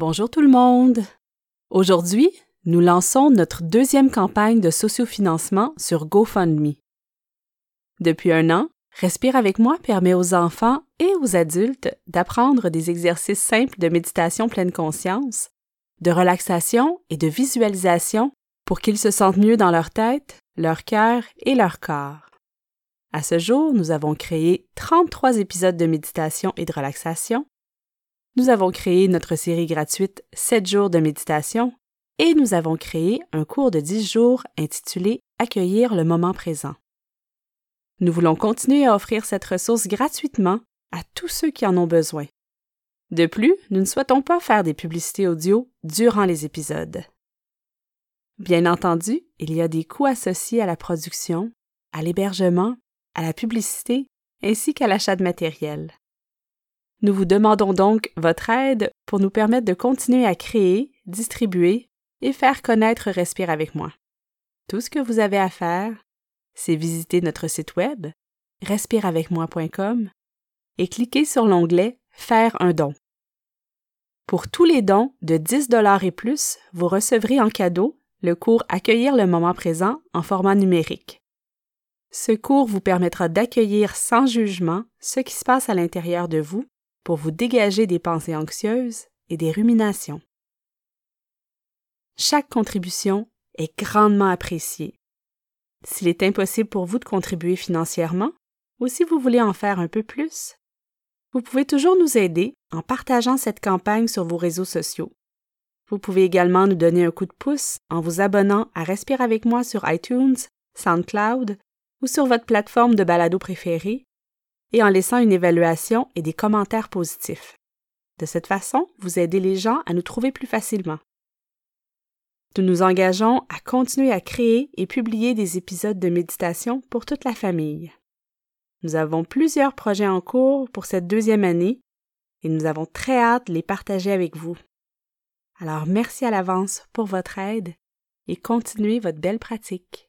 Bonjour tout le monde. Aujourd'hui, nous lançons notre deuxième campagne de sociofinancement sur GoFundMe. Depuis un an, Respire avec moi permet aux enfants et aux adultes d'apprendre des exercices simples de méditation pleine conscience, de relaxation et de visualisation pour qu'ils se sentent mieux dans leur tête, leur cœur et leur corps. À ce jour, nous avons créé 33 épisodes de méditation et de relaxation. Nous avons créé notre série gratuite 7 jours de méditation et nous avons créé un cours de 10 jours intitulé Accueillir le moment présent. Nous voulons continuer à offrir cette ressource gratuitement à tous ceux qui en ont besoin. De plus, nous ne souhaitons pas faire des publicités audio durant les épisodes. Bien entendu, il y a des coûts associés à la production, à l'hébergement, à la publicité ainsi qu'à l'achat de matériel. Nous vous demandons donc votre aide pour nous permettre de continuer à créer, distribuer et faire connaître Respire avec moi. Tout ce que vous avez à faire, c'est visiter notre site web respireavecmoi.com et cliquer sur l'onglet Faire un don. Pour tous les dons de 10 dollars et plus, vous recevrez en cadeau le cours Accueillir le moment présent en format numérique. Ce cours vous permettra d'accueillir sans jugement ce qui se passe à l'intérieur de vous pour vous dégager des pensées anxieuses et des ruminations. Chaque contribution est grandement appréciée s'il est impossible pour vous de contribuer financièrement, ou si vous voulez en faire un peu plus, vous pouvez toujours nous aider en partageant cette campagne sur vos réseaux sociaux. Vous pouvez également nous donner un coup de pouce en vous abonnant à Respire avec moi sur iTunes, SoundCloud ou sur votre plateforme de balado préférée et en laissant une évaluation et des commentaires positifs. De cette façon, vous aidez les gens à nous trouver plus facilement. Nous nous engageons à continuer à créer et publier des épisodes de méditation pour toute la famille. Nous avons plusieurs projets en cours pour cette deuxième année et nous avons très hâte de les partager avec vous. Alors merci à l'avance pour votre aide et continuez votre belle pratique.